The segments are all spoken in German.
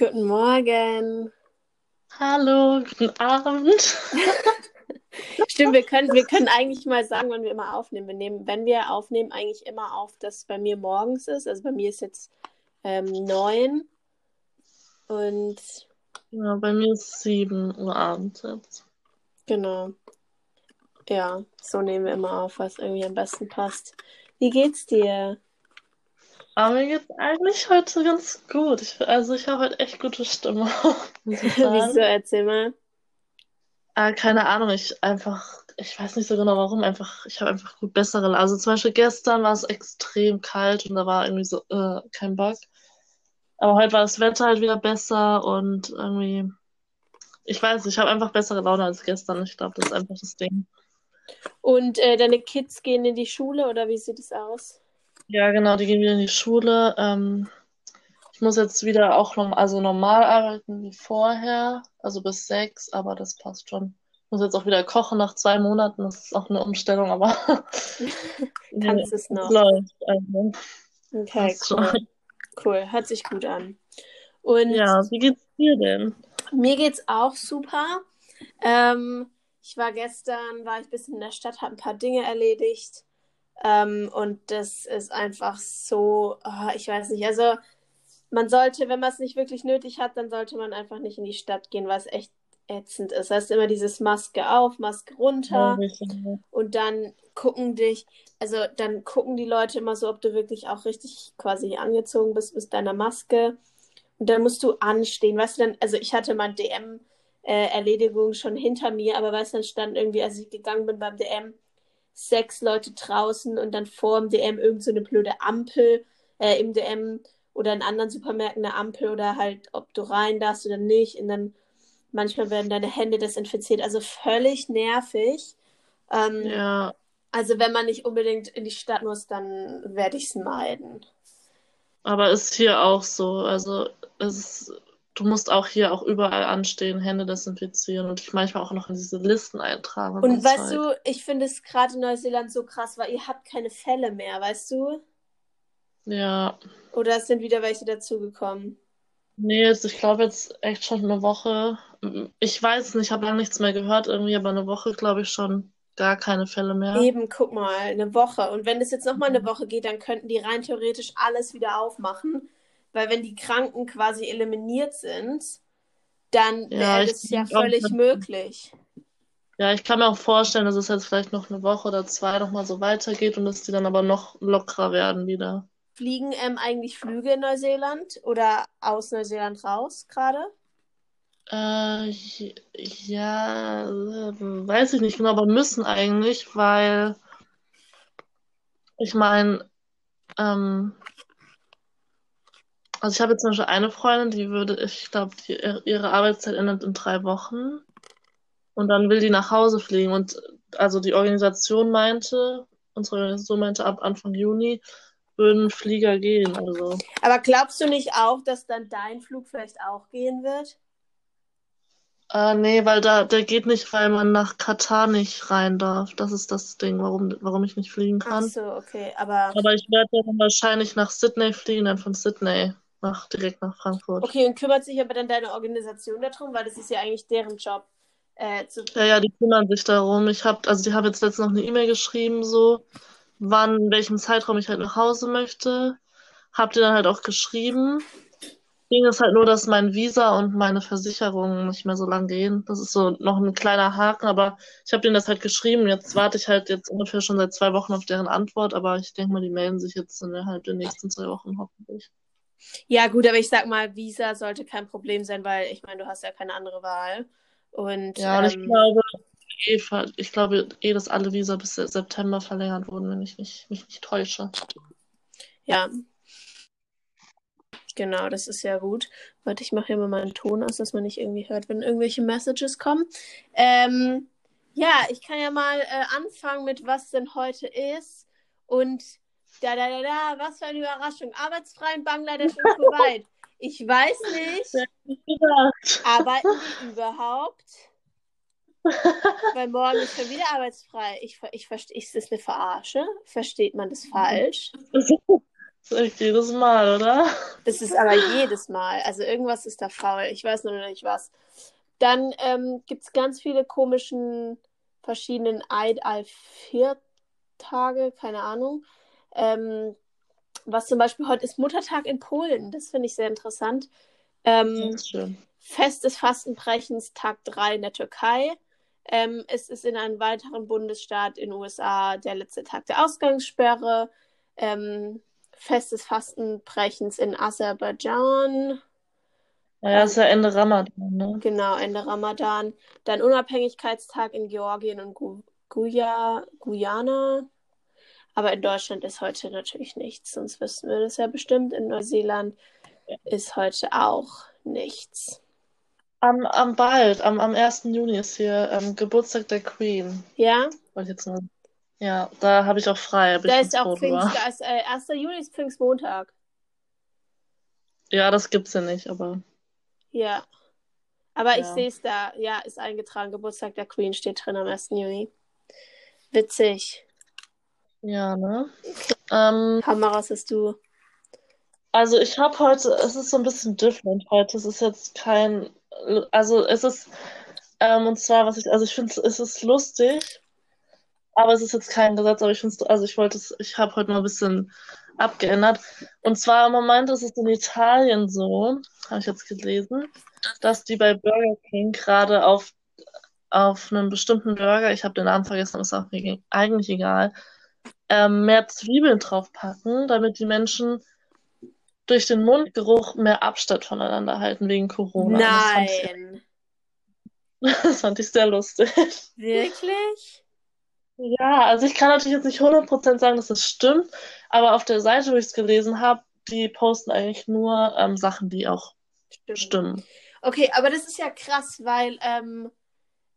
Guten Morgen. Hallo, guten Abend. Stimmt, wir können, wir können eigentlich mal sagen, wann wir immer aufnehmen. Wir nehmen, wenn wir aufnehmen, eigentlich immer auf, dass es bei mir morgens ist. Also bei mir ist jetzt ähm, neun. Und Ja, bei mir ist 7 Uhr abends jetzt. genau. Ja, so nehmen wir immer auf, was irgendwie am besten passt. Wie geht's dir? Aber mir geht's eigentlich heute ganz gut. Ich, also ich habe heute echt gute ich Wieso? Erzähl mal. Äh, keine Ahnung, ich einfach, ich weiß nicht so genau warum, einfach, ich habe einfach gut bessere. Also zum Beispiel gestern war es extrem kalt und da war irgendwie so äh, kein Bock. Aber heute war das Wetter halt wieder besser und irgendwie, ich weiß, ich habe einfach bessere Laune als gestern. Ich glaube, das ist einfach das Ding. Und äh, deine Kids gehen in die Schule oder wie sieht es aus? Ja, genau, die gehen wieder in die Schule. Ähm, ich muss jetzt wieder auch noch, also normal arbeiten wie vorher, also bis sechs, aber das passt schon. Ich muss jetzt auch wieder kochen nach zwei Monaten, das ist auch eine Umstellung, aber Kannst es noch. läuft. Also, Okay, cool. Cool, hört sich gut an. Und Ja, wie geht's dir denn? mir geht's auch super. Ähm, ich war gestern, war ich ein bisschen in der Stadt, habe ein paar Dinge erledigt. Ähm, und das ist einfach so, ah, ich weiß nicht, also man sollte, wenn man es nicht wirklich nötig hat, dann sollte man einfach nicht in die Stadt gehen, weil es echt ätzend ist. Das heißt immer dieses Maske auf, Maske runter. Ja. Und dann gucken dich, also dann gucken die Leute immer so, ob du wirklich auch richtig quasi angezogen bist mit deiner Maske. Und dann musst du anstehen, weißt du dann, also ich hatte mein DM-Erledigung schon hinter mir, aber weißt du, dann stand irgendwie, als ich gegangen bin beim DM, sechs Leute draußen und dann vor dem DM irgend so eine blöde Ampel äh, im DM oder in anderen Supermärkten eine Ampel oder halt, ob du rein darfst oder nicht. Und dann manchmal werden deine Hände desinfiziert. Also völlig nervig. Ähm, Ja, also wenn man nicht unbedingt in die Stadt muss, dann werde ich es meiden. aber ist hier auch so. Also es ist, du musst auch hier auch überall anstehen, Hände desinfizieren und dich manchmal auch noch in diese Listen eintragen und Und weißt Zeug. du, ich finde es gerade in Neuseeland so krass, weil ihr habt keine Fälle mehr, weißt du? Ja. Oder es sind wieder welche dazugekommen. Nee, jetzt, ich glaube jetzt echt schon eine Woche. Ich weiß es nicht, ich habe lange nichts mehr gehört irgendwie, aber eine Woche glaube ich schon gar keine Fälle mehr. Eben, guck mal, eine Woche. Und wenn es jetzt nochmal eine Woche geht, dann könnten die rein theoretisch alles wieder aufmachen. Weil wenn die Kranken quasi eliminiert sind, dann wäre das ja auch, völlig dass- möglich. ja, ich kann mir auch vorstellen, dass es jetzt vielleicht noch eine Woche oder zwei nochmal so weitergeht und dass die dann aber noch lockerer werden wieder. Fliegen ähm, eigentlich Flüge in Neuseeland oder aus Neuseeland raus gerade? Äh, ja, weiß ich nicht genau, aber müssen eigentlich, weil ich meine, ähm, also ich habe jetzt zum Beispiel eine Freundin, die würde, ich glaube, ihre Arbeitszeit endet in drei Wochen und dann will die nach Hause fliegen und also die Organisation meinte, unsere Organisation meinte, ab Anfang Juni würden Flieger gehen, also. Aber glaubst du nicht auch, dass dann dein Flug vielleicht auch gehen wird? Äh, nee, weil da, der geht nicht, weil man nach Katar nicht rein darf. Das ist das Ding, warum, warum ich nicht fliegen Ach kann. so, okay. Aber Aber ich werde dann wahrscheinlich nach Sydney fliegen, dann von Sydney nach, direkt nach Frankfurt. okay, und kümmert sich aber dann deine Organisation darum, weil das ist ja eigentlich deren Job. Äh, zu... Ja, ja, die kümmern sich darum. Ich habe, also die haben jetzt letztens noch eine E-Mail geschrieben, so, wann, in welchem Zeitraum ich halt nach Hause möchte. Habt ihr dann halt auch geschrieben. Ding ist halt nur, dass mein Visa und meine Versicherung nicht mehr so lang gehen. Das ist so noch ein kleiner Haken, aber ich habe denen das halt geschrieben. Jetzt warte ich halt jetzt ungefähr schon seit zwei Wochen auf deren Antwort, aber ich denke mal, die melden sich jetzt innerhalb der nächsten zwei Wochen hoffentlich. Ja, gut, aber ich sag mal, Visa sollte kein Problem sein, weil ich meine, du hast ja keine andere Wahl. Und Ja, und ich ähm, glaube, eh, ich glaube eh, dass alle Visa bis September verlängert wurden, wenn ich nicht, mich nicht täusche. ja, genau, das ist ja gut. Warte, ich mache hier mal meinen Ton aus, dass man nicht irgendwie hört, wenn irgendwelche Messages kommen. Ähm, ja, ich kann ja mal äh, anfangen mit, was denn heute ist. Und da, da, da, da, was für eine Überraschung. Arbeitsfrei in Bangladesch und Kuwait. Ich weiß nicht, arbeiten die überhaupt? Weil morgen ist schon wieder arbeitsfrei. Ich, ich verstehe, ist das eine Verarsche? Versteht man das falsch? Das ist echt jedes Mal, oder? Das ist aber jedes Mal. Also irgendwas ist da faul. Ich weiß nur noch nicht was. Dann ähm, gibt es ganz viele komischen verschiedenen Eid al vier Tage, keine Ahnung. Ähm, was zum Beispiel heute ist Muttertag in Polen. Das finde ich sehr interessant. Ähm. Fest des Fastenbrechens, Tag 3 in der Türkei. Ähm, es ist in einem weiteren Bundesstaat in den USA der letzte Tag der Ausgangssperre. Ähm, Fest des Fastenbrechens in Aserbaidschan. Naja, ist ja Ende Ramadan, ne? Genau, Ende Ramadan. Dann Unabhängigkeitstag in Georgien und Gu Guya Guyana. Aber in Deutschland ist heute natürlich nichts, sonst wüssten wir das ja bestimmt. In Neuseeland ist heute auch nichts. Am, am bald, am, am 1. Juni ist hier ähm, Geburtstag der Queen. Ja? Wollte jetzt nur. Ja, da habe ich auch frei. Da ist auch Pfingst, da ist, äh, 1. Juni ist Pfingstmontag. Ja, das gibt's ja nicht, aber. Ja. Aber Ja. ich sehe es da. Ja, ist eingetragen. Geburtstag der Queen steht drin am 1. Juni. Witzig. Ja, ne? Ähm, Hammer, was hast du? also ich habe heute, es ist so ein bisschen different heute. Es ist jetzt kein, also es ist, ähm, und zwar, was ich, also ich finde, es ist lustig, aber es ist jetzt kein Gesetz, aber ich finde es, also ich wollte es, ich habe heute mal ein bisschen abgeändert. Und zwar im Moment ist es in Italien so, habe ich jetzt gelesen, dass die bei Burger King gerade auf, auf einen bestimmten Burger, ich habe den Namen vergessen, ist auch eigentlich egal, ähm, mehr Zwiebeln draufpacken, damit die Menschen durch den Mundgeruch mehr Abstand voneinander halten wegen Corona. Und Das fand ich, Nein. das fand ich sehr lustig. Wirklich? Ja, also ich kann natürlich jetzt nicht 100% sagen, dass das stimmt, aber auf der Seite, wo ich es gelesen habe, die posten eigentlich nur ähm, Sachen, die auch Stimmt. stimmen. Okay, aber das ist ja krass, weil, ähm,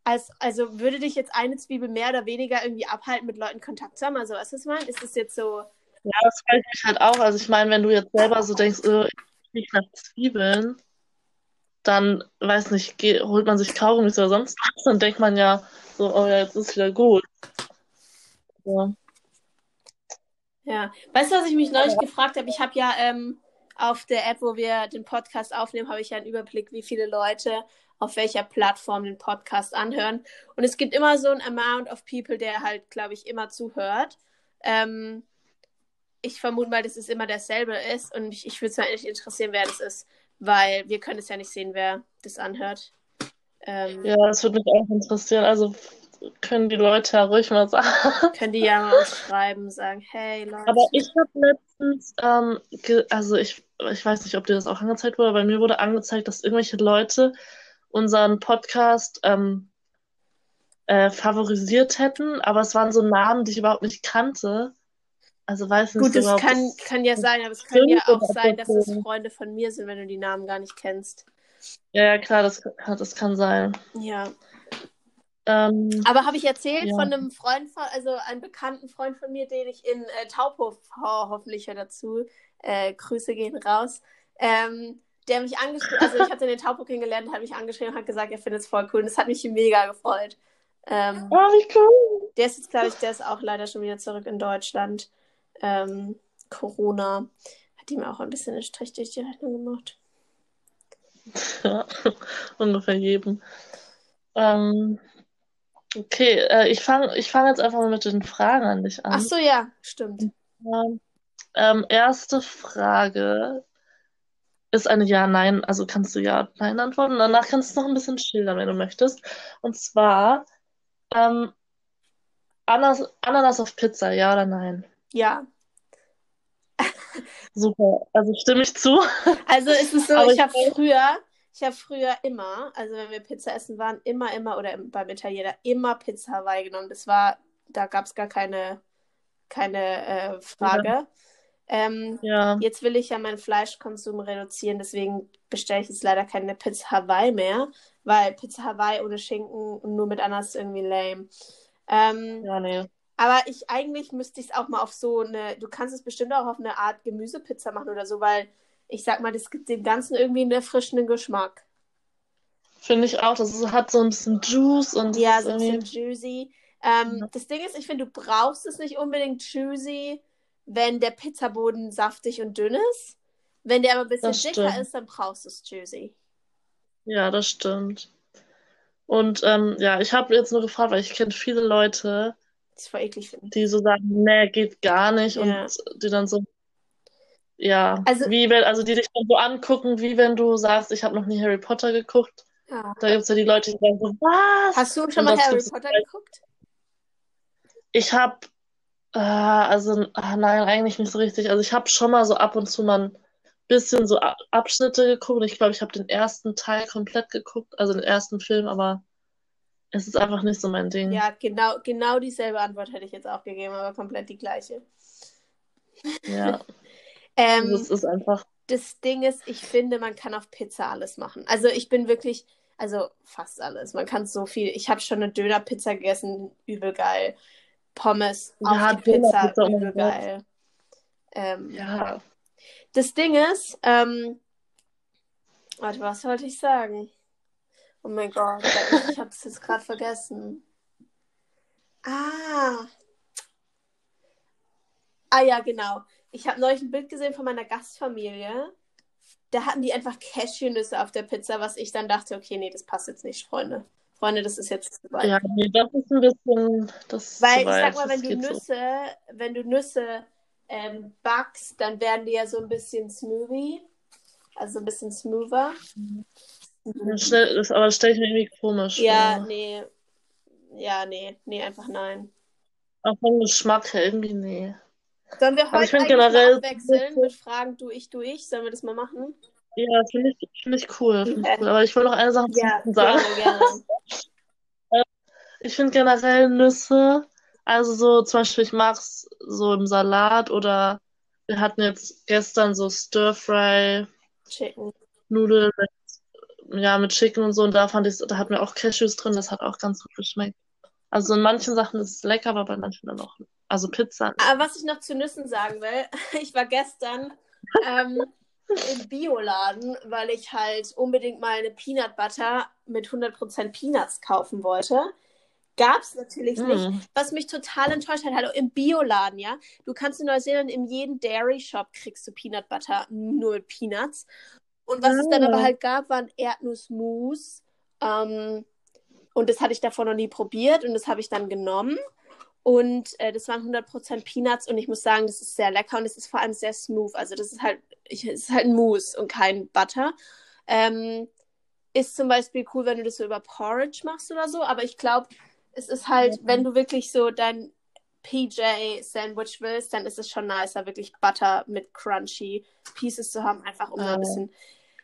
als, also würde dich jetzt eine Zwiebel mehr oder weniger irgendwie abhalten, mit Leuten Kontakt zu haben? Also, was ist mein? Ist das jetzt so. Ja, das ich mich halt auch. Also ich meine, wenn du jetzt selber so denkst, äh, ich rieche nach Zwiebeln, dann, weiß nicht, geh, holt man sich Kaugummis oder sonst was, dann denkt man ja so, oh ja, jetzt ist wieder gut. Ja. Ja. Weißt du, was ich mich neulich gefragt habe? Ich habe ja ähm, auf der App, wo wir den Podcast aufnehmen, habe ich ja einen Überblick, wie viele Leute auf welcher Plattform den Podcast anhören. Und es gibt immer so ein Amount of people, der halt, glaube ich, immer zuhört. Ähm, ich vermute mal, dass es immer derselbe ist. Und mich, ich würde es mal echt interessieren, wer das ist. Weil wir können es ja nicht sehen, wer das anhört. Ähm, Ja, das würde mich auch interessieren. Also können die Leute ja ruhig mal sagen. Können die ja mal schreiben, sagen, hey Leute. Aber ich habe letztens, ähm, also ich, ich weiß nicht, ob dir das auch angezeigt wurde, bei mir wurde angezeigt, dass irgendwelche Leute unseren Podcast ähm, äh, favorisiert hätten, aber es waren so Namen, die ich überhaupt nicht kannte. Also weiß nicht Gut, das überhaupt, kann, kann ja sein, aber es kann ja auch sein, das dass es. Freunde von mir sind, wenn du die Namen gar nicht kennst. Ja, ja, klar, das, das kann sein. Ja. Ähm, Aber habe ich erzählt ja. von einem Freund von, also einem bekannten Freund von mir, den ich in äh, Taubhof ho hoffentlich hört dazu. Äh, Grüße gehen raus. Ähm, der mich angeschrieben, also ich habe den Taubhof kennengelernt, hat mich angeschrieben und hat gesagt, er findet es voll cool. Und das hat mich mega gefreut. Ähm, Oh, wie cool. der ist jetzt, glaube ich, der ist auch leider schon wieder zurück in Deutschland. Ähm, Corona hat ihm auch ein bisschen einen Strich durch die Rechnung gemacht. Ja, ungefähr jedem. Ähm, okay, äh, ich fange ich fang jetzt einfach mal mit den Fragen an dich Ach an. so, ja, stimmt. Ähm, erste Frage ist eine Ja-Nein, also kannst du Ja-Nein antworten. Danach kannst du noch ein bisschen schildern, wenn du möchtest. Und zwar ähm, Ananas, Ananas auf Pizza, ja oder nein? Ja. Super, also stimme ich zu. Also es ist so, Aber ich ich habe früher, ich habe früher immer, also wenn wir Pizza essen waren, immer, immer, oder im- beim Italiener, immer Pizza Hawaii genommen. Das war, da gab es gar keine, keine äh, Frage. Ähm, Ja, jetzt will ich ja meinen Fleischkonsum reduzieren, deswegen bestelle ich jetzt leider keine Pizza Hawaii mehr, weil Pizza Hawaii ohne Schinken und nur mit Ananas ist irgendwie lame. Ähm, ja, nee. aber ich eigentlich müsste ich es auch mal auf so eine, du kannst es bestimmt auch auf eine Art Gemüsepizza machen oder so, weil ich sag mal, das gibt dem Ganzen irgendwie einen erfrischenden Geschmack. Finde ich auch. Das ist, hat so ein bisschen Juice und Ja, so ein irgendwie. bisschen juicy. Ähm, Ja. das Ding ist, ich finde, du brauchst es nicht unbedingt juicy, wenn der Pizzaboden saftig und dünn ist. Wenn der aber ein bisschen dicker ist, dann brauchst du es juicy. Ja, das stimmt. Und ähm, ja, ich habe jetzt nur gefragt, weil ich kenne viele Leute, die so sagen, nee, geht gar nicht. Ja. Und die dann so, ja, Also- wie wenn, also die dich dann so angucken, wie wenn du sagst, ich habe noch nie Harry Potter geguckt. Ja. Da gibt es ja die Leute, die sagen so, was? Hast du schon Und mal Harry Potter geguckt? Ich habe, äh, also, ah, nein, eigentlich nicht so richtig. Also ich habe schon mal so ab und zu mal ein bisschen so Abschnitte geguckt. Ich glaube, ich habe den ersten Teil komplett geguckt, also den ersten Film, aber es ist einfach nicht so mein Ding. Ja, genau, genau dieselbe Antwort hätte ich jetzt auch gegeben, aber komplett die gleiche. Ja, Ähm, das ist einfach, das Ding ist, ich finde, man kann auf Pizza alles machen. Also ich bin wirklich, also fast alles. Man kann so viel. Ich habe schon eine Dönerpizza gegessen, übel geil. Pommes auf Ja, die Pizza, mein übel geil. Ähm, ja. Das Ding ist, ähm, warte, was wollte ich sagen? Oh mein Gott, ich habe es jetzt gerade vergessen. Ah. Ah ja, genau. Ich habe neulich ein Bild gesehen von meiner Gastfamilie. Da hatten die einfach Cashewnüsse auf der Pizza, was ich dann dachte, okay, nee, das passt jetzt nicht, Freunde. Freunde, das ist jetzt zu weit. Ja, nee, das ist ein bisschen, das Weil ich sag mal, wenn du geht so. Nüsse, wenn du Nüsse ähm, backst, dann werden die ja so ein bisschen smoothie. Also ein bisschen smoother. Ja, Schnell, das, aber das stelle ich mir irgendwie komisch Ja, vor. nee. Ja, nee. Nee, einfach nein. Auch vom Geschmack her irgendwie, nee. Sollen wir heute ich eigentlich mal generell- abwechseln mit Fragen du, ich, du, ich? Sollen wir das mal machen? Ja, finde ich, finde ich cool, finde ich cool. Aber ich will noch eine Sache Ja, sagen. gerne, gerne. Ich finde generell Nüsse, also so zum Beispiel, ich mag es so im Salat oder wir hatten jetzt gestern so Stir-Fry. Nudeln mit, ja, mit Chicken und so und da fand ich, da hatten wir auch Cashews drin, das hat auch ganz gut geschmeckt. Also in manchen Sachen ist es lecker, aber bei manchen dann auch, also Pizza. Aber was ich noch zu Nüssen sagen will, ich war gestern ähm, im Bioladen, weil ich halt unbedingt mal eine Peanut Butter mit 100% Peanuts kaufen wollte. Gab's natürlich nicht. Mm. Was mich total enttäuscht hat, halt im Bioladen, ja. Du kannst in Neuseeland in jedem Dairy Shop kriegst du Peanut Butter nur mit Peanuts. Und was es dann aber halt gab, waren Erdnussmus. Ähm, und das hatte ich davor noch nie probiert und das habe ich dann genommen. Und äh, das waren 100% Peanuts und ich muss sagen, das ist sehr lecker und es ist vor allem sehr smooth. Also das ist halt, ich, es ist halt ein Mousse und kein Butter. Ähm, ist zum Beispiel cool, wenn du das so über Porridge machst oder so, aber ich glaube, es ist halt, wenn du wirklich so dein PJ-Sandwich willst, dann ist es schon nicer, wirklich Butter mit crunchy Pieces zu haben, einfach um so Ah. ein bisschen.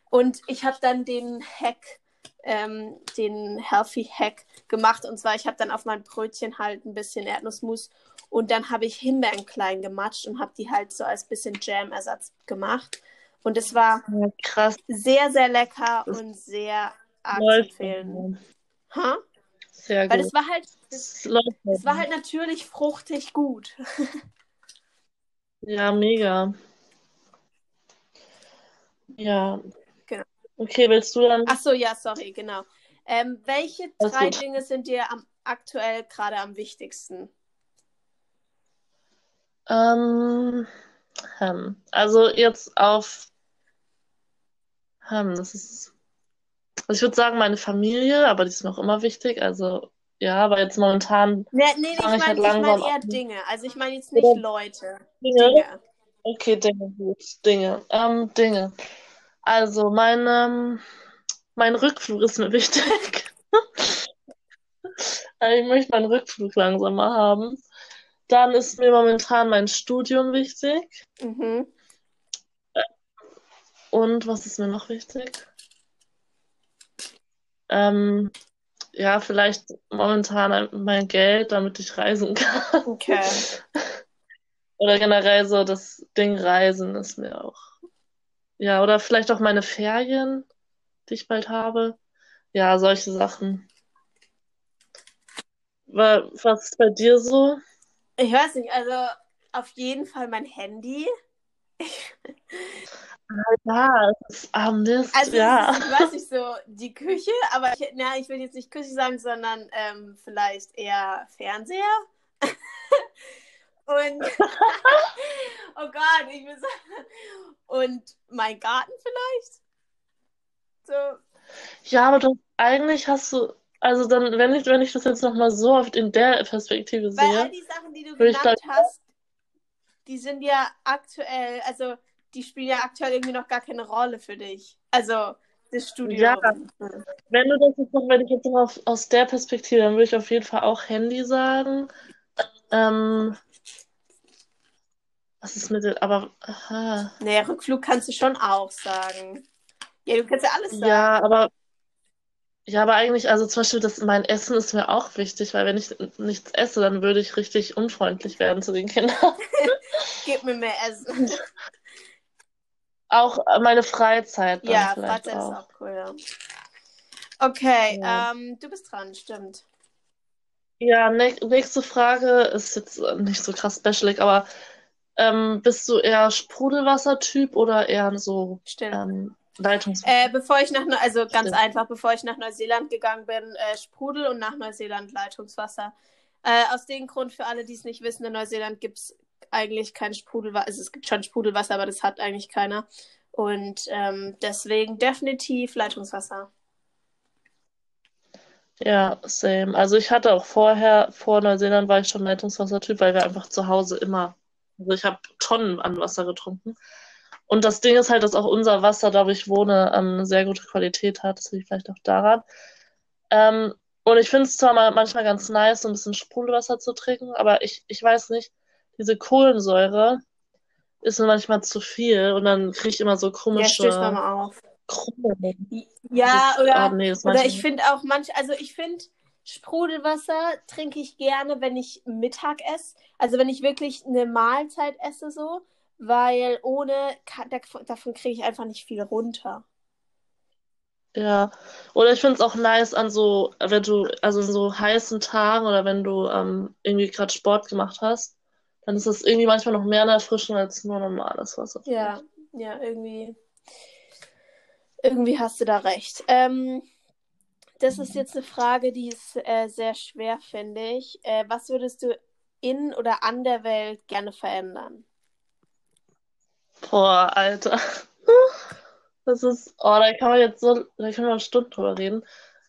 Und ich habe dann den Hack, ähm, den Healthy Hack gemacht. Und zwar, ich habe dann auf mein Brötchen halt ein bisschen Erdnussmus und dann habe ich Himbeeren klein gematscht und habe die halt so als bisschen Jam-Ersatz gemacht. Und es war krass. sehr, sehr lecker Das und sehr arg zu empfehlen. Ha? Sehr Weil gut. es war halt, es war halt natürlich fruchtig gut. Ja, mega. Ja. Okay, willst du dann? Ach so, ja, sorry, genau. Ähm, welche Alles drei gut. Dinge sind dir am, aktuell gerade am wichtigsten? Ähm, hm. Also jetzt auf, hm, das ist, also ich würde sagen meine Familie, aber die ist mir auch immer wichtig. Also ja, aber jetzt momentan Nee, nee, nee ich ich halt meine ich mein eher an. Dinge. Also ich meine jetzt nicht Leute. Dinge. Dinge. Okay, Dinge, gut, Dinge, ähm, Dinge. Also mein, ähm, mein Rückflug ist mir wichtig. Also Ich möchte meinen Rückflug langsam mal haben. Dann ist mir momentan mein Studium wichtig. Mhm. Und was ist mir noch wichtig? Ähm, ja, vielleicht momentan ein- mein Geld, damit ich reisen kann. Okay. Oder generell so das Ding Reisen ist mir auch. Ja, oder vielleicht auch meine Ferien, die ich bald habe. Ja, solche Sachen. Wa- Was ist bei dir so? Ich weiß nicht, also auf jeden Fall mein Handy. Ja, es ist ah, Mist, Also ja. es ist, ich weiß nicht so die Küche, aber ich, na, ich will jetzt nicht Küche sagen, sondern ähm, vielleicht eher Fernseher. Und oh Gott, ich sagen. Und mein Garten vielleicht? So. Ja, aber du, eigentlich hast du, also dann, wenn ich, wenn ich das jetzt nochmal so oft in der Perspektive Weil sehe, all die Sachen, die du genannt glaub- hast, die sind ja aktuell, also die spielen ja aktuell irgendwie noch gar keine Rolle für dich. Also das Studium. Ja. wenn du das jetzt noch, wenn ich jetzt noch aus der Perspektive, dann würde ich auf jeden Fall auch Handy sagen. Ähm, was ist mit den, aber, aha. Naja, Rückflug kannst du schon auch sagen. Ja, du kannst ja alles sagen. Ja, aber ja, aber eigentlich, also zum Beispiel, das, mein Essen ist mir auch wichtig, weil wenn ich nichts esse, dann würde ich richtig unfreundlich werden zu den Kindern. Gib mir mehr Essen. Auch äh, meine Freizeit Ja, Freizeit auch. ist auch cool, ja. Okay, Ja. ähm, du bist dran, stimmt. Ja, nächste Frage ist jetzt äh, nicht so krass specialig, aber ähm, bist du eher Sprudelwassertyp oder eher so ähm, Leitungswasser? Äh, bevor ich nach also ganz Stimmt. einfach, bevor ich nach Neuseeland gegangen bin, äh, Sprudel und nach Neuseeland Leitungswasser. Äh, aus dem Grund, für alle, die es nicht wissen, in Neuseeland gibt es eigentlich kein Sprudelwasser. Also es gibt schon Sprudelwasser, aber das hat eigentlich keiner. Und ähm, deswegen definitiv Leitungswasser. Ja, same. Also ich hatte auch vorher, vor Neuseeland war ich schon Leitungswassertyp, weil wir einfach zu Hause immer, also ich habe Tonnen an Wasser getrunken. Und das Ding ist halt, dass auch unser Wasser, da wo ich wohne, ähm, eine sehr gute Qualität hat. Das liegt vielleicht auch daran. Ähm, und ich finde es zwar mal manchmal ganz nice, so ein bisschen Sprudelwasser zu trinken, aber ich, ich weiß nicht, diese Kohlensäure ist mir manchmal zu viel und dann kriege ich immer so Ja, komische stößt mir mal auf. Krummeln. Ja, oder, ah, nee, oder manchmal- ich finde auch manch, also ich finde Sprudelwasser trinke ich gerne, wenn ich Mittag esse. Also wenn ich wirklich eine Mahlzeit esse so, weil ohne davon, kriege ich einfach nicht viel runter. Ja, oder ich finde es auch nice an so, wenn du, also in so heißen Tagen oder wenn du ähm, irgendwie gerade Sport gemacht hast, dann ist das irgendwie manchmal noch mehr eine Erfrischung als nur normales Wasser. Ja, ja, irgendwie, irgendwie hast du da recht. Ähm, das ist jetzt eine Frage, die ist äh, sehr schwer, finde ich. Äh, was würdest du in oder an der Welt gerne verändern? Boah, Alter. Das ist, oh, da kann man jetzt so, da können wir eine Stunde drüber reden.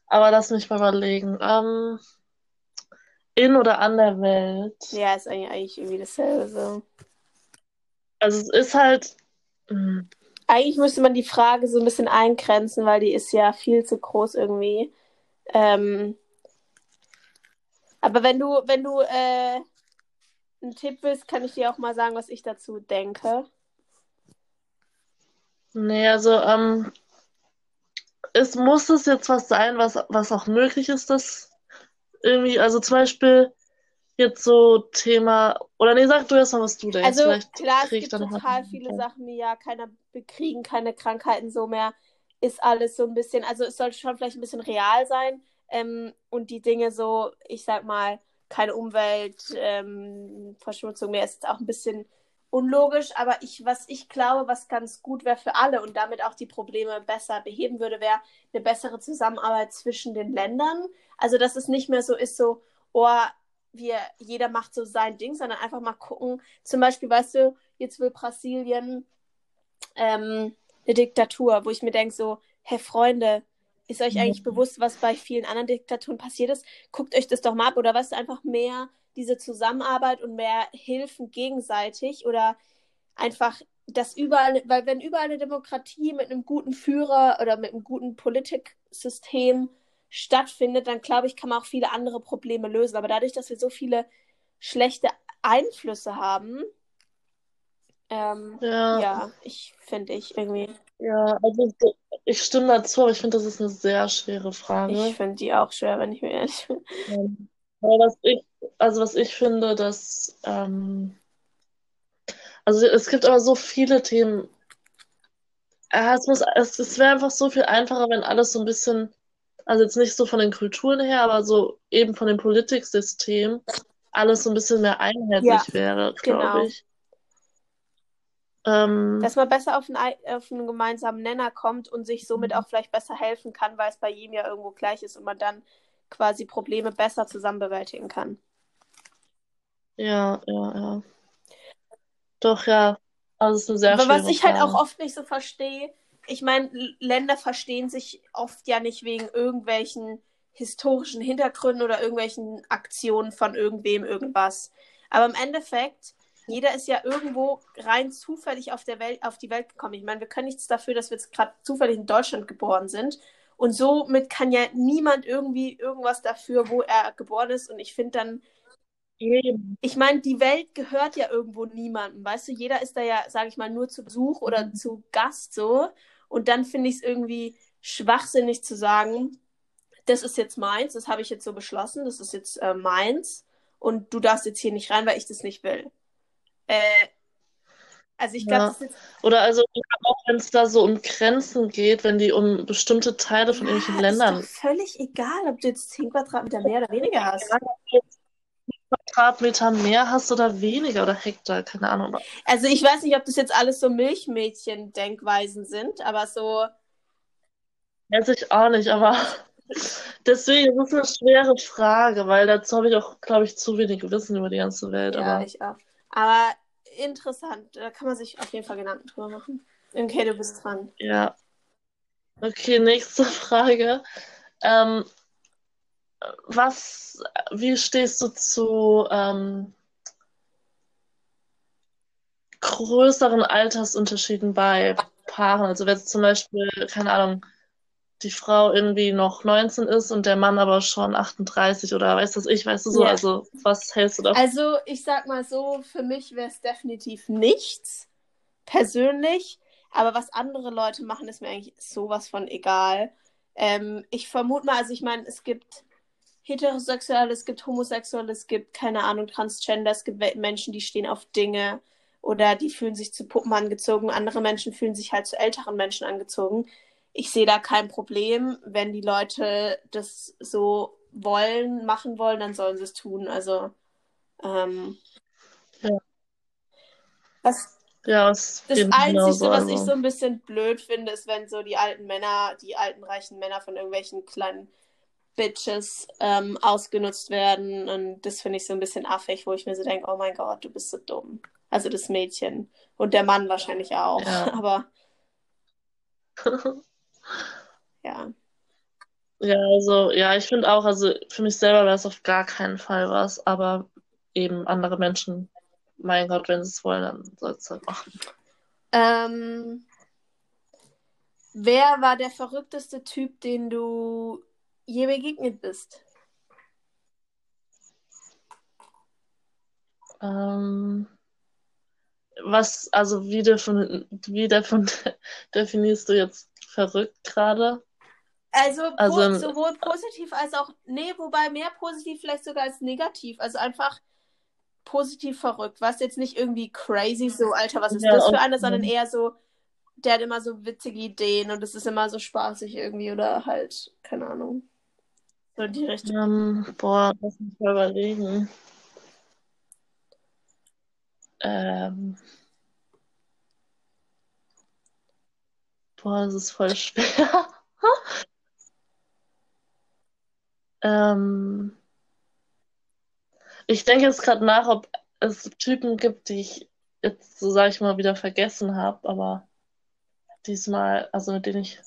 Aber lass mich mal überlegen. Ähm, in oder an der Welt? Ja, ist eigentlich, eigentlich irgendwie dasselbe so. Also es ist halt, hm, Eigentlich müsste man die Frage so ein bisschen eingrenzen, weil die ist ja viel zu groß irgendwie. Ähm, aber wenn du, wenn du äh, einen Tipp willst, kann ich dir auch mal sagen, was ich dazu denke. Nee, also, ähm, es muss es jetzt was sein, was, was auch möglich ist, dass irgendwie, also zum Beispiel jetzt so Thema, oder nee, sag du erst mal, was du denkst. Also Vielleicht klar, es gibt total viele Sachen, wie ja, keiner wir kriegen keine Krankheiten so mehr, ist alles so ein bisschen, also es sollte schon vielleicht ein bisschen real sein ähm, und die Dinge so, ich sag mal, keine Umweltverschmutzung ähm, mehr, ist auch ein bisschen unlogisch, aber ich, was ich glaube, was ganz gut wäre für alle und damit auch die Probleme besser beheben würde, wäre eine bessere Zusammenarbeit zwischen den Ländern. Also, dass es nicht mehr so ist, so, oh, wir, jeder macht so sein Ding, sondern einfach mal gucken. Zum Beispiel, weißt du, jetzt will Brasilien ähm, eine Diktatur, wo ich mir denke, so, hä, Freunde, ist euch eigentlich bewusst, was bei vielen anderen Diktaturen passiert ist? Guckt euch das doch mal ab oder weißt du, einfach mehr diese Zusammenarbeit und mehr Hilfen gegenseitig oder einfach das überall, weil wenn überall eine Demokratie mit einem guten Führer oder mit einem guten Politiksystem stattfindet, dann glaube ich, kann man auch viele andere Probleme lösen. Aber dadurch, dass wir so viele schlechte Einflüsse haben, ähm, Ja, ja, ich finde ich irgendwie, ja, also so- ich stimme dazu, aber ich finde, das ist eine sehr schwere Frage. ich finde die auch schwer, wenn ich mir ehrlich bin. Ähm, was ich, also was ich finde, dass, ähm, also es gibt aber so viele Themen. Ja, es muss, es, es wäre einfach so viel einfacher, wenn alles so ein bisschen, also jetzt nicht so von den Kulturen her, aber so eben von dem Politiksystem, alles so ein bisschen mehr einheitlich Ja, wäre, genau. glaube ich. Ähm, Dass man besser auf einen, Ei- auf einen gemeinsamen Nenner kommt und sich somit auch vielleicht besser helfen kann, weil es bei jedem ja irgendwo gleich ist und man dann quasi Probleme besser zusammen bewältigen kann. Ja, ja, ja. Doch, ja. Also es ist eine sehr Aber was ich halt auch Frage. oft nicht so verstehe, ich meine, Länder verstehen sich oft ja nicht wegen irgendwelchen historischen Hintergründen oder irgendwelchen Aktionen von irgendwem irgendwas. Aber im Endeffekt, jeder ist ja irgendwo rein zufällig auf der Welt, auf die Welt gekommen. Ich meine, wir können nichts dafür, dass wir jetzt gerade zufällig in Deutschland geboren sind. Und somit kann ja niemand irgendwie irgendwas dafür, wo er geboren ist. Und ich finde dann, ich meine, die Welt gehört ja irgendwo niemandem, weißt du? Jeder ist da ja, sage ich mal, nur zu Besuch oder zu Gast so. Und dann finde ich es irgendwie schwachsinnig zu sagen, das ist jetzt meins, das habe ich jetzt so beschlossen, das ist jetzt äh, meins und du darfst jetzt hier nicht rein, weil ich das nicht will. Äh, also ich glaube, Ja. das ist jetzt, Oder also auch wenn es da so um Grenzen geht, wenn die um bestimmte Teile von irgendwelchen ja, ist Ländern doch völlig egal, ob du jetzt 10 Quadratmeter mehr oder weniger hast. Quadratmeter mehr hast oder weniger oder Hektar, keine Ahnung. Also ich weiß nicht, ob das jetzt alles so Milchmädchen-Denkweisen sind, aber so, Weiß ich auch nicht, aber deswegen ist es eine schwere Frage, weil dazu habe ich auch, glaube ich, zu wenig Wissen über die ganze Welt. ja, Aber ich auch. Aber interessant, da kann man sich auf jeden Fall Gedanken drüber machen. Okay, du bist dran. ja. Okay, nächste Frage. Ähm, was, wie stehst du zu ähm, größeren Altersunterschieden bei Paaren? Also wenn jetzt zum Beispiel, keine Ahnung, die Frau irgendwie noch 19 ist und der Mann aber schon 38 oder weiß das ich, weißt du so? Ja. Also was hältst du davon? Also, ich sag mal so, für mich wäre es definitiv nichts, persönlich. Aber was andere Leute machen, ist mir eigentlich sowas von egal. Ähm, ich vermute mal, also ich meine, es gibt Heterosexuelle, es gibt Homosexuelle, es gibt, keine Ahnung, Transgender, es gibt Menschen, die stehen auf Dinge oder die fühlen sich zu Puppen angezogen. Andere Menschen fühlen sich halt zu älteren Menschen angezogen. Ich sehe da kein Problem. Wenn die Leute das so wollen, machen wollen, dann sollen sie es tun. Also, ähm, Ja. was Ja, das das mir Einzige, genauso. was ich so ein bisschen blöd finde, ist, wenn so die alten Männer, die alten reichen Männer von irgendwelchen kleinen Bitches ähm, ausgenutzt werden. Und das finde ich so ein bisschen affig, wo ich mir so denke, oh mein Gott, du bist so dumm. Also das Mädchen. Und der Mann wahrscheinlich auch. Ja. Aber ja. Ja, also, ja, ich finde auch, also für mich selber wäre es auf gar keinen Fall was, aber eben andere Menschen, mein Gott, wenn sie es wollen, dann soll es halt machen. Ähm, wer war der verrückteste Typ, den du je begegnet bist? Ähm, was, also wie, defin wie defin definierst du jetzt verrückt gerade? Also, Also sowohl positiv als auch, nee, wobei mehr positiv vielleicht sogar als negativ. Also einfach positiv verrückt. Was jetzt nicht irgendwie crazy, so, Alter, was ist Ja, das für einer, sondern eher so, der hat immer so witzige Ideen und es ist immer so spaßig irgendwie oder halt, keine Ahnung. So in die Richtung. Ähm, boah, lass mich mal überlegen. Ähm, boah, das ist voll schwer. Ähm, ich denke jetzt gerade nach, ob es Typen gibt, die ich jetzt, so sage ich mal, wieder vergessen habe, aber diesmal, also mit denen ich.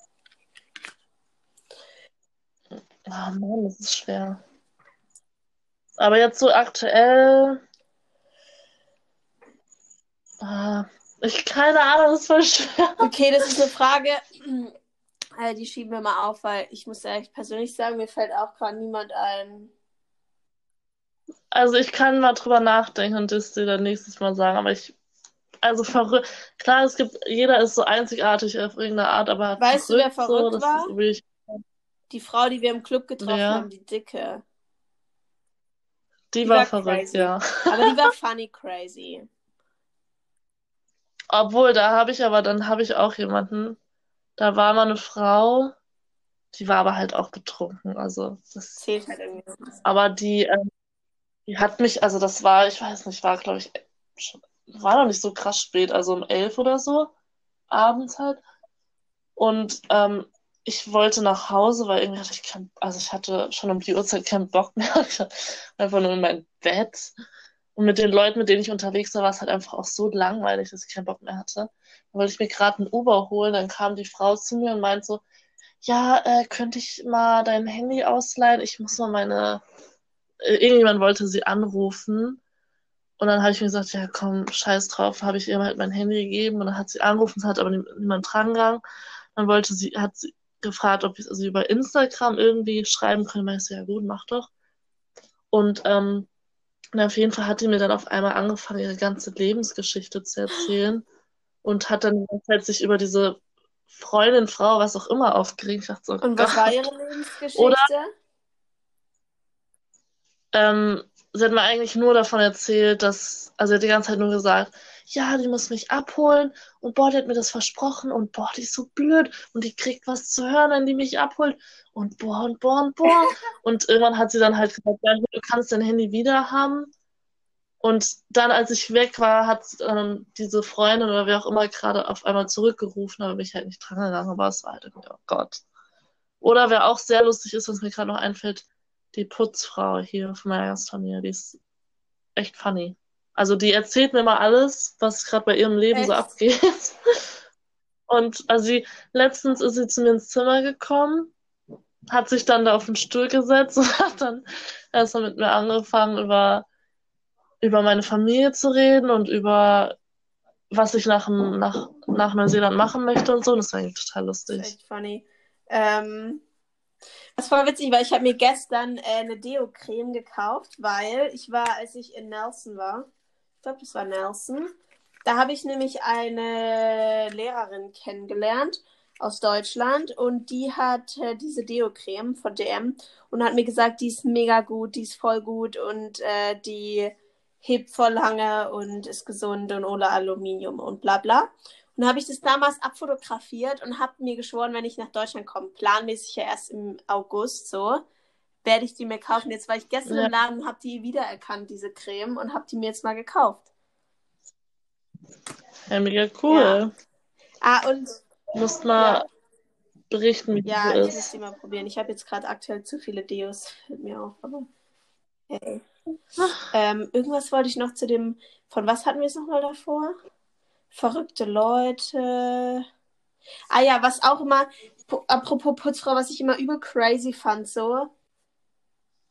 Ah Mann, das ist schwer. Aber jetzt so aktuell. Ah, ich keine Ahnung, das ist voll schwer. Okay, das ist eine Frage, äh, die schieben wir mal auf, weil ich muss ehrlich persönlich sagen, mir fällt auch gerade niemand ein. Also ich kann mal drüber nachdenken und das dir dann nächstes Mal sagen, aber ich, also verrückt, klar, es gibt, jeder ist so einzigartig auf irgendeine Art, aber Weißt du, wer so, verrückt das war? will ich, Die Frau, die wir im Club getroffen Ja. haben, die Dicke. die Die war war verrückt, crazy. ja. Aber die war funny crazy. Obwohl, da habe ich aber, dann habe ich auch jemanden, da war mal eine Frau, die war aber halt auch betrunken, also das, Zählt halt irgendwie. aber die, ähm, die hat mich, also das war, ich weiß nicht, war glaube ich, war noch nicht so krass spät, also um elf oder so, abends halt. Und ähm, ich wollte nach Hause, weil irgendwie hatte ich kein, also ich hatte schon um die Uhrzeit keinen Bock mehr. Ich war einfach nur in mein Bett. Und mit den Leuten, mit denen ich unterwegs war, war es halt einfach auch so langweilig, dass ich keinen Bock mehr hatte. Dann wollte ich mir gerade ein Uber holen, dann kam die Frau zu mir und meinte so, ja, äh, könnte ich mal dein Handy ausleihen? Ich muss mal meine, äh, irgendjemand wollte sie anrufen. Und dann habe ich mir gesagt, ja komm, scheiß drauf, habe ich ihr halt mein Handy gegeben und dann hat sie angerufen, es hat aber niemand drangegangen. Dann wollte sie, hat sie gefragt, ob ich sie über Instagram irgendwie schreiben könnte. Meinte so, ja gut, mach doch. Und ähm, und auf jeden Fall hat die mir dann auf einmal angefangen, ihre ganze Lebensgeschichte zu erzählen und hat dann halt sich über diese Freundin, Frau, was auch immer aufgeregt. Ich so, und was Gott. war ihre Lebensgeschichte? Oder, ähm, sie hat mir eigentlich nur davon erzählt, dass, also sie hat die ganze Zeit nur gesagt, ja, die muss mich abholen und boah, die hat mir das versprochen und boah, die ist so blöd und die kriegt was zu hören, wenn die mich abholt und boah und boah und boah. und irgendwann hat sie dann halt gesagt, ja, du kannst dein Handy wieder haben. Und dann, als ich weg war, hat ähm, diese Freundin oder wer auch immer gerade auf einmal zurückgerufen, aber bin ich halt nicht dran gegangen, aber es war halt irgendwie, oh Gott. Oder wer auch sehr lustig ist, was mir gerade noch einfällt, die Putzfrau hier von meiner Gastfamilie, die ist echt funny. Also die erzählt mir mal alles, was gerade bei ihrem Leben echt? so abgeht. Und also sie, letztens ist sie zu mir ins Zimmer gekommen, hat sich dann da auf den Stuhl gesetzt und hat dann erstmal mit mir angefangen, über, über meine Familie zu reden und über was ich nach, nach, nach Neuseeland machen möchte und so. Und das war eigentlich total lustig. Das ist echt funny. Ähm, das voll witzig, weil ich habe mir gestern äh, eine Deo-Creme gekauft, weil ich war, als ich in Nelson war, glaube, das war Nelson, da habe ich nämlich eine Lehrerin kennengelernt aus Deutschland und die hat äh, diese Deo-Creme von DM und hat mir gesagt, die ist mega gut, die ist voll gut und äh, die hebt voll lange und ist gesund und ohne Aluminium und bla bla. Und habe ich das damals abfotografiert und habe mir geschworen, wenn ich nach Deutschland komme, planmäßig ja erst im August so, werde ich die mir kaufen. Jetzt war ich gestern ja. im Laden und habe die wiedererkannt, diese Creme, und habe die mir jetzt mal gekauft. Ja, mega cool. Ja. Ah, und. Du musst mal ja. berichten, wie ja, ist. Ja, ich muss die mal probieren. Ich habe jetzt gerade aktuell zu viele Deos, fällt mir auf, aber. Hey. Ähm, irgendwas wollte ich noch zu dem. Von was hatten wir es nochmal davor? Verrückte Leute. Ah ja, was auch immer. Apropos Putzfrau, was ich immer übel crazy fand, so.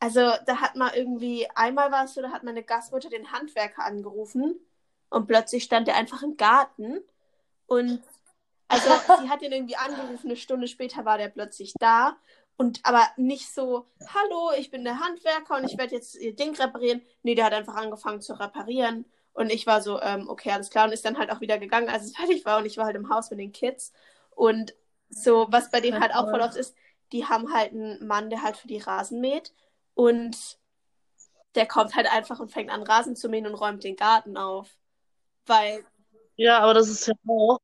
Also, da hat man irgendwie. Einmal war es so, da hat meine Gastmutter den Handwerker angerufen und plötzlich stand er einfach im Garten und also sie hat ihn irgendwie angerufen, eine Stunde später war der plötzlich da und aber nicht so, hallo, ich bin der Handwerker und ich werde jetzt ihr Ding reparieren. Nee, der hat einfach angefangen zu reparieren. Und ich war so, ähm, okay, alles klar. Und ist dann halt auch wieder gegangen, als es fertig war. Und ich war halt im Haus mit den Kids. Und so, was bei denen halt auch voll oft ist, die haben halt einen Mann, der halt für die Rasen mäht. Und der kommt halt einfach und fängt an, Rasen zu mähen und räumt den Garten auf. Weil. Ja, aber das ist ja auch.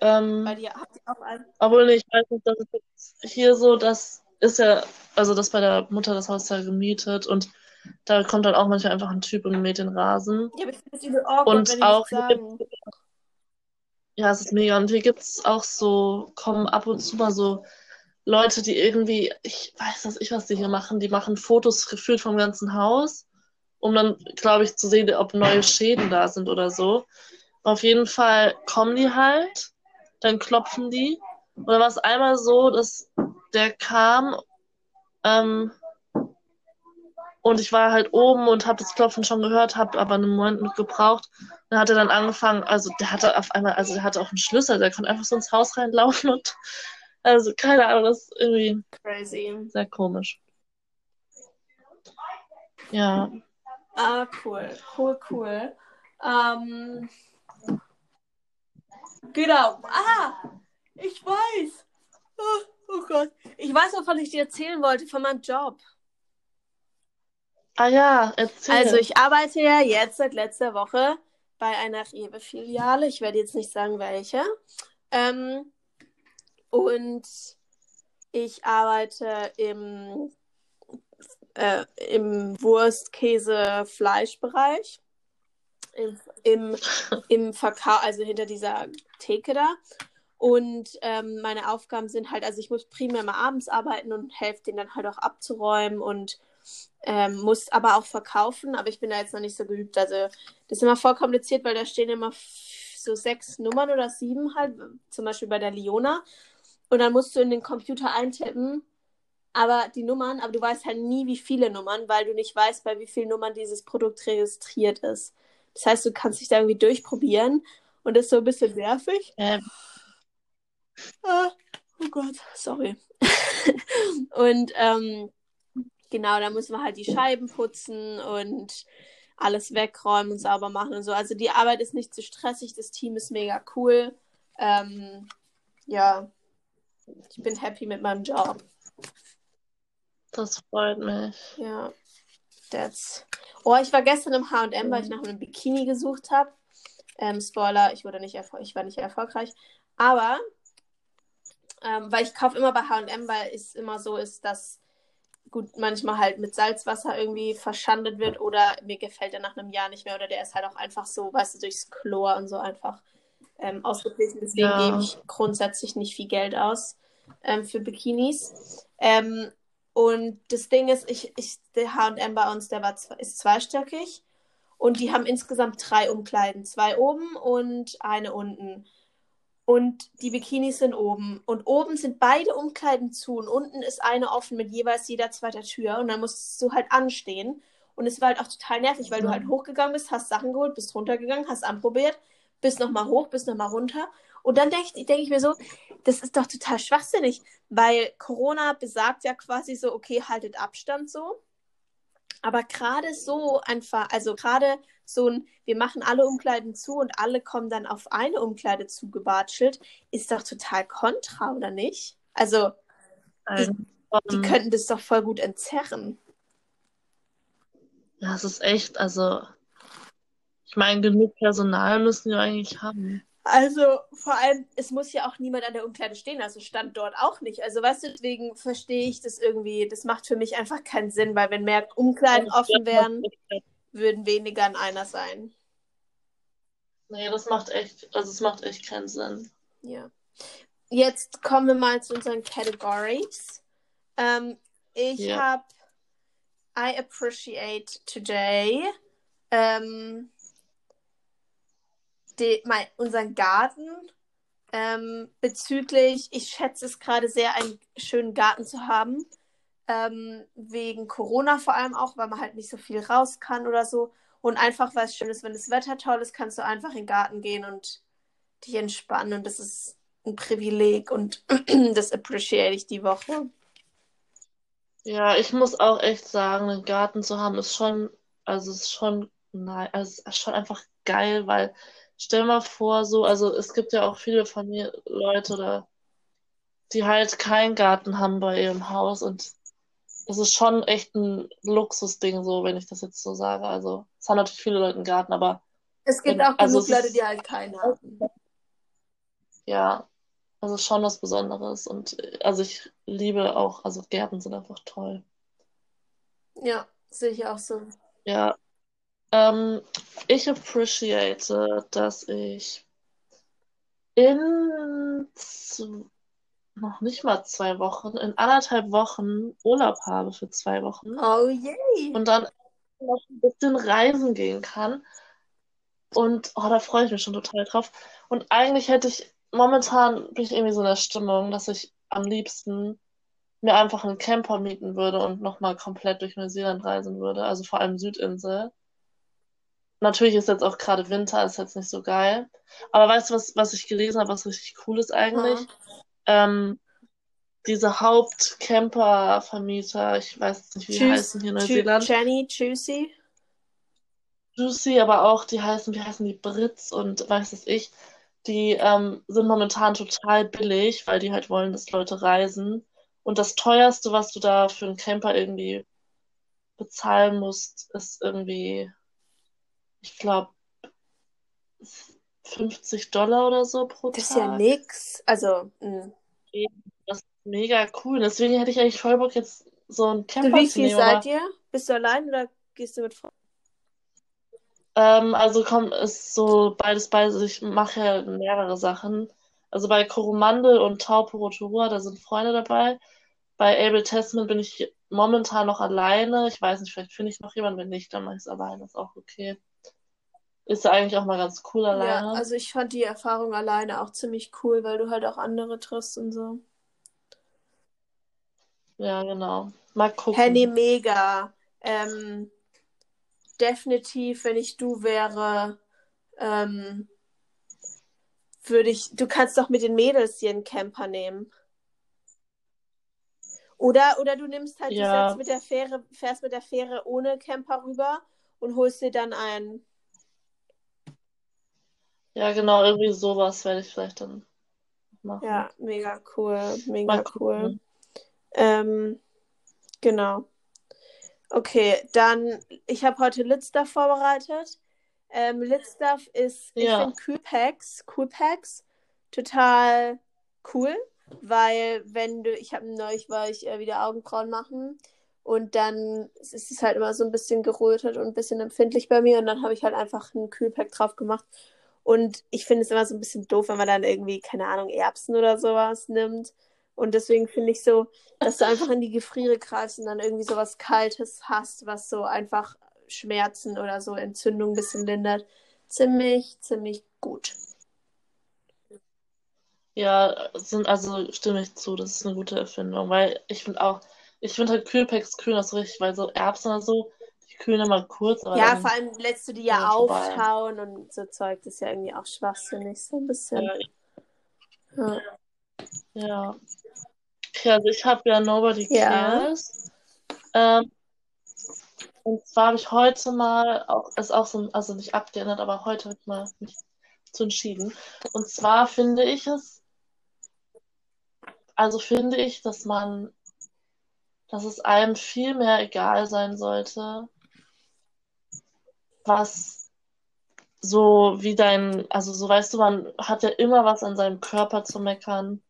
Ähm, weil die, habt ihr auch einen? Obwohl, ich weiß nicht, das ist hier so, das ist ja, also das bei der Mutter das Haus ja gemietet und da kommt dann auch manchmal einfach ein Typ und mäht den Rasen. Ja, aber ich finde es übel awkward, und wenn auch sagen. Ja, es ist mega. Und hier gibt es auch so, kommen ab und zu mal so Leute, die irgendwie, ich weiß das ich, was die hier machen, die machen Fotos gefühlt vom ganzen Haus um dann, glaube ich, zu sehen, ob neue Schäden da sind oder so. Auf jeden Fall kommen die halt, dann klopfen die. Und dann war es einmal so, dass der kam ähm, und ich war halt oben und habe das Klopfen schon gehört, habe aber einen Moment mit gebraucht. Dann hat er dann angefangen, also der hatte auf einmal, also der hatte auch einen Schlüssel, der konnte einfach so ins Haus reinlaufen und also keine Ahnung, das ist irgendwie Crazy. sehr komisch. Ja. Ah, cool, cool, cool. Ähm, genau. Ah, ich weiß. Oh, oh Gott. Ich weiß, wovon ich dir erzählen wollte, von meinem Job. Ah ja, erzähl. Also ich arbeite ja jetzt seit letzter Woche bei einer Rewe-Filiale. Ich werde jetzt nicht sagen, welche. Ähm, und ich arbeite im äh, im Wurst-, Käse-, Fleischbereich. Im, im, im Verkauf, also hinter dieser Theke da. Und ähm, meine Aufgaben sind halt, also ich muss primär mal abends arbeiten und helfe denen dann halt auch abzuräumen und Ähm, muss aber auch verkaufen, aber ich bin da jetzt noch nicht so geübt. Also das ist immer voll kompliziert, weil da stehen immer so sechs Nummern oder sieben halt, zum Beispiel bei der Liona. Und dann musst du in den Computer eintippen, aber die Nummern, aber du weißt halt nie, wie viele Nummern, weil du nicht weißt, bei wie vielen Nummern dieses Produkt registriert ist. Das heißt, du kannst dich da irgendwie durchprobieren und das ist so ein bisschen nervig. Ähm. Ah, oh Gott, sorry. und ähm, genau, da müssen wir halt die Scheiben putzen und alles wegräumen und sauber machen und so. Also die Arbeit ist nicht zu stressig, das Team ist mega cool. Ähm, ja, ich bin happy mit meinem Job. Das freut mich. Ja. That's... Oh, ich war gestern im HM, weil ich nach einem Bikini gesucht habe. Ähm, Spoiler, ich wurde nicht ich war nicht erfolgreich. Aber ähm, weil ich kaufe immer bei HM, weil es immer so ist, dass gut manchmal halt mit Salzwasser irgendwie verschandet wird oder mir gefällt er nach einem Jahr nicht mehr oder der ist halt auch einfach so, weißt du, durchs Chlor und so einfach ähm, ausgeglichen. Deswegen ja. gebe ich grundsätzlich nicht viel Geld aus ähm, für Bikinis. Ähm, und das Ding ist, ich, ich, der HM bei uns, der war, ist zweistöckig und die haben insgesamt drei Umkleiden. Zwei oben und eine unten. Und die Bikinis sind oben. Und oben sind beide Umkleiden zu und unten ist eine offen mit jeweils jeder zweiter Tür. Und dann musst du halt anstehen. Und es war halt auch total nervig, weil du halt hochgegangen bist, hast Sachen geholt, bist runtergegangen, hast anprobiert, bist nochmal hoch, bist nochmal runter. Und dann denke denk ich mir so, das ist doch total schwachsinnig, weil Corona besagt ja quasi so, okay, haltet Abstand so. Aber gerade so einfach, also gerade so ein, wir machen alle Umkleiden zu und alle kommen dann auf eine Umkleide zugebatschelt, ist doch total kontra, oder nicht? Also, die, die könnten das doch voll gut entzerren. Ja, es ist echt, also, ich meine, genug Personal müssen wir eigentlich haben. Also vor allem, es muss ja auch niemand an der Umkleide stehen, also stand dort auch nicht. Also weißt du, deswegen verstehe ich das irgendwie, das macht für mich einfach keinen Sinn, weil wenn mehr Umkleiden offen wären, würden weniger in einer sein. Nee, das macht echt, also es macht echt keinen Sinn. Ja. Jetzt kommen wir mal zu unseren Categories. Ähm, ich ja. habe I appreciate today. Ähm, de, mein, unseren Garten ähm, bezüglich, ich schätze es gerade sehr, einen schönen Garten zu haben. Ähm, wegen Corona vor allem auch, weil man halt nicht so viel raus kann oder so. Und einfach, weil es schön ist, wenn das Wetter toll ist, kannst du einfach in den Garten gehen und dich entspannen. Und das ist ein Privileg und das appreciate ich die Woche. Ja, ich muss auch echt sagen, einen Garten zu haben ist schon, also ist schon, nein, also ist schon einfach geil, weil stell mal vor, so, also es gibt ja auch viele von mir Leute, oder, die halt keinen Garten haben bei ihrem Haus und es ist schon echt ein Luxusding, so, wenn ich das jetzt so sage. Also, es haben natürlich viele Leute einen Garten, aber. Es gibt wenn, auch also genug Leute, die halt keinen haben. Ja, also schon was Besonderes. Und also ich liebe auch, also Gärten sind einfach toll. Ja, sehe ich auch so. Ja, ähm, ich appreciate, dass ich in noch nicht mal zwei Wochen, in anderthalb Wochen Urlaub habe für zwei Wochen. Oh yay! Und dann noch ein bisschen reisen gehen kann. Und oh, da freue ich mich schon total drauf. Und eigentlich hätte ich, momentan bin ich irgendwie so in der Stimmung, dass ich am liebsten mir einfach einen Camper mieten würde und nochmal komplett durch Neuseeland reisen würde. Also vor allem Südinsel. Natürlich ist jetzt auch gerade Winter, ist jetzt nicht so geil. Aber weißt du, was, was ich gelesen habe, was richtig cool ist eigentlich? Ja. Ähm, diese Hauptcamper-Vermieter, ich weiß nicht, wie die heißen hier in Neuseeland. Jenny, Juicy. Juicy, aber auch die heißen, wie heißen die Brits und weiß es ich, die ähm, sind momentan total billig, weil die halt wollen, dass Leute reisen. Und das teuerste, was du da für einen Camper irgendwie bezahlen musst, ist irgendwie ich glaube, 50 Dollar oder so pro Tag. Das ist ja nix. Also, mh. das ist mega cool. Deswegen hätte ich eigentlich voll Bock, jetzt so ein Camper zu Wie viel seid ihr? Bist du allein oder gehst du mit Freunden? Ähm, also komm, ist so beides beides. Ich mache ja mehrere Sachen. Also bei Coromandel und Taupo Rotorua, da sind Freunde dabei. bei Able Testament bin ich momentan noch alleine. Ich weiß nicht, vielleicht finde ich noch jemanden, wenn nicht, dann mache ich es alleine, ist auch okay. Ist eigentlich auch mal ganz cool alleine. Ja, also ich fand die Erfahrung alleine auch ziemlich cool, weil du halt auch andere triffst und so. Ja, genau. Mal gucken. Henny, mega. Ähm, definitiv, wenn ich du wäre, ähm, würde ich. Du kannst doch mit den Mädels hier einen Camper nehmen. Oder, oder du nimmst halt, Ja. du mit der Fähre, fährst mit der Fähre ohne Camper rüber und holst dir dann einen. Ja, genau, irgendwie sowas werde ich vielleicht dann machen. Ja, mega cool, mega cool. Ähm, genau. Okay, dann, ich habe heute Litstuff vorbereitet. Ähm, Litstuff ist, ich Ja. finde Coolpacks, Coolpacks total cool, weil wenn du, ich habe neulich war ich äh, wieder Augenbrauen machen und dann ist es halt immer so ein bisschen gerötet und ein bisschen empfindlich bei mir und dann habe ich halt einfach einen Kühlpack drauf gemacht und ich finde es immer so ein bisschen doof, wenn man dann irgendwie, keine Ahnung, Erbsen oder sowas nimmt und deswegen finde ich so, dass du einfach in die Gefriere greifst und dann irgendwie sowas Kaltes hast, was so einfach Schmerzen oder so Entzündung ein bisschen lindert. Ziemlich, ziemlich gut. Ja, sind, also stimme ich zu, das ist eine gute Erfindung, weil ich finde auch, ich finde halt Kühlpacks kühlen das richtig, weil so Erbsen oder so, die kühlen immer kurz, aber Ja, vor allem lässt du die ja auftauen und so Zeug, das ist ja irgendwie auch schwachsinnig, so ein bisschen. Ja, Ja. ja. Okay, also ich habe ja Nobody Ja. Cares. Ähm, und zwar habe ich heute mal, auch, ist auch so, also nicht abgeändert, aber heute habe ich mal mich zu entschieden. Und zwar finde ich es, also finde ich, dass man, dass es einem viel mehr egal sein sollte, was so wie dein, also so weißt du, man hat ja immer was an seinem Körper zu meckern.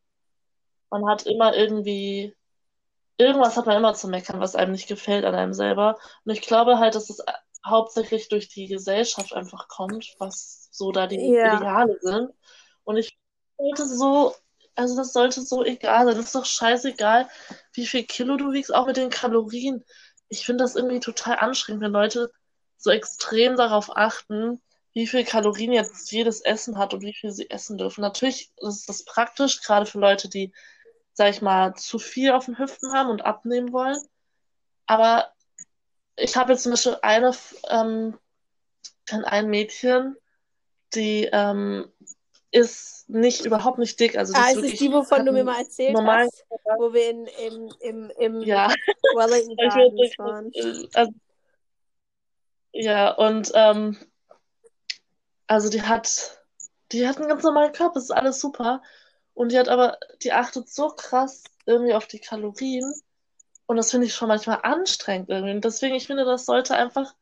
Man hat immer irgendwie, irgendwas hat man immer zu meckern, was einem nicht gefällt an einem selber. Und ich glaube halt, dass es hauptsächlich durch die Gesellschaft einfach kommt, was so da die Ja. Ideale sind. Und ich sollte so, also das sollte so egal sein. Es ist doch scheißegal, wie viel Kilo du wiegst, auch mit den Kalorien. Ich finde das irgendwie total anstrengend, wenn Leute so extrem darauf achten, wie viel Kalorien jetzt jedes Essen hat und wie viel sie essen dürfen. Natürlich ist das praktisch, gerade für Leute, die, sag ich mal, zu viel auf den Hüften haben und abnehmen wollen. Aber ich habe jetzt zum Beispiel eine, ähm, ein Mädchen, die ähm, ist nicht überhaupt nicht dick. Also Ah, ist es die, wovon du mir mal erzählt normalen hast, wo wir in, im, im, im Ja, Wellington Gardens waren? äh, also, ja, und ähm, also die hat, die hat einen ganz normalen Körper, das ist alles super. Und die hat aber, die achtet so krass irgendwie auf die Kalorien. Und das finde ich schon manchmal anstrengend irgendwie. Und deswegen, ich finde, das sollte einfach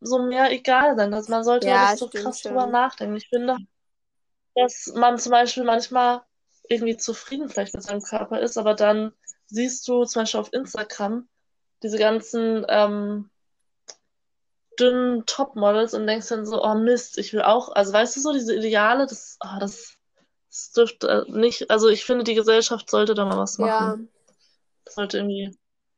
so mehr egal sein. Dass man sollte Ja, nicht so stimmt krass drüber schon. nachdenken. Ich finde, dass man zum Beispiel manchmal irgendwie zufrieden vielleicht mit seinem Körper ist, aber dann siehst du zum Beispiel auf Instagram diese ganzen ähm, dünnen Topmodels und denkst dann so, oh Mist, ich will auch, also weißt du so, diese Ideale, das, ah, das, das dürfte äh, nicht, also ich finde, die Gesellschaft sollte da mal was Ja. machen. Das sollte irgendwie,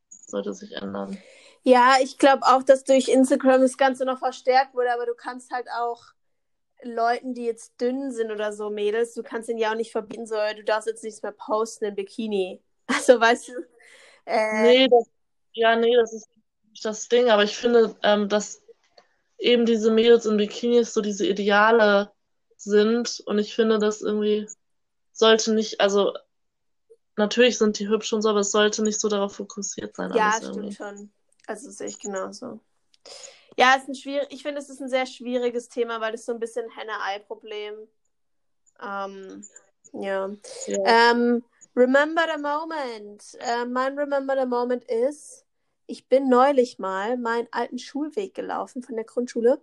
sollte sich ändern. Ja, ich glaube auch, dass durch Instagram das Ganze noch verstärkt wurde, aber du kannst halt auch Leuten, die jetzt dünn sind oder so, Mädels, du kannst ihnen ja auch nicht verbieten, so, du darfst jetzt nichts mehr posten in Bikini. Also, weißt du, äh, Nee, das, ja, nee, das ist nicht das Ding, aber ich finde, ähm, dass eben diese Mädels in Bikinis so diese Ideale sind und ich finde, das irgendwie sollte nicht, also natürlich sind die hübsch und so, aber es sollte nicht so darauf fokussiert sein, ja, stimmt irgendwie. schon. Also, sehe ich genauso. Ja, es ist ein schwierig, ich finde, es ist ein sehr schwieriges Thema, weil es so ein bisschen Henne-Ei-Problem. Ähm, ja. Ja. Ähm, remember the moment. Äh, mein Remember the moment ist, ich bin neulich mal meinen alten Schulweg gelaufen von der Grundschule,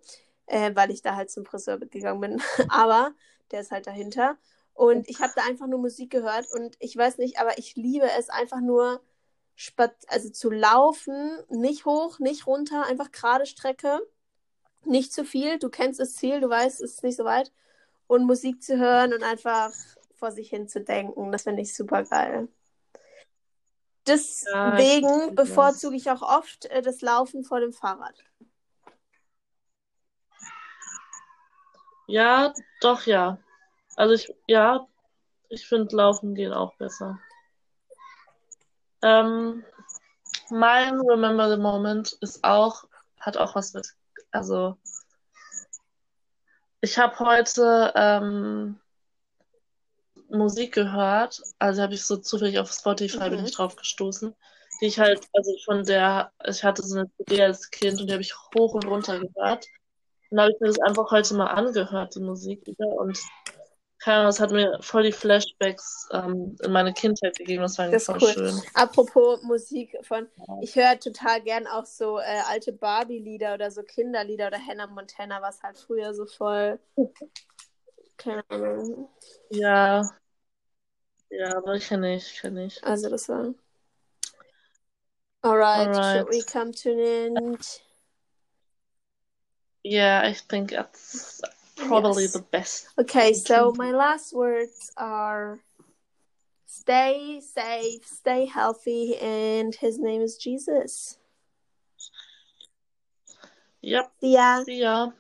äh, weil ich da halt zum Friseur gegangen bin. Aber der ist halt dahinter. Und ich habe da einfach nur Musik gehört und ich weiß nicht, aber ich liebe es einfach nur, also zu laufen, nicht hoch, nicht runter, einfach gerade Strecke, nicht zu viel. Du kennst das Ziel, du weißt, es ist nicht so weit. Und Musik zu hören und einfach vor sich hin zu denken, das finde ich super geil. Deswegen Ja, bevorzuge ich auch oft äh, das Laufen vor dem Fahrrad. Ja, doch, ja. Also ich, ja, ich finde Laufen gehen auch besser. Ähm, mein Remember the Moment ist auch, hat auch was mit, also ich habe heute ähm, Musik gehört, also habe ich so zufällig auf Spotify bin Mhm. ich drauf gestoßen, die ich halt, also von der, ich hatte so eine CD als Kind und die habe ich hoch und runter gehört. Und dann habe ich mir das einfach heute mal angehört, die Musik wieder und keine Ahnung, es hat mir voll die Flashbacks ähm, in meine Kindheit gegeben, das war Das voll cool. schön. Apropos Musik von, ich höre total gern auch so äh, alte Barbie-Lieder oder so Kinderlieder oder Hannah Montana, was halt früher so voll, keine Ahnung. Ja, ja, aber kenne ich, kenne ich. Also das war. Alright, should we come to an end? Yeah, I think that's probably Yes. the best. Okay, so my last words are stay safe, stay healthy, and his name is Jesus. Yep. See ya. See ya.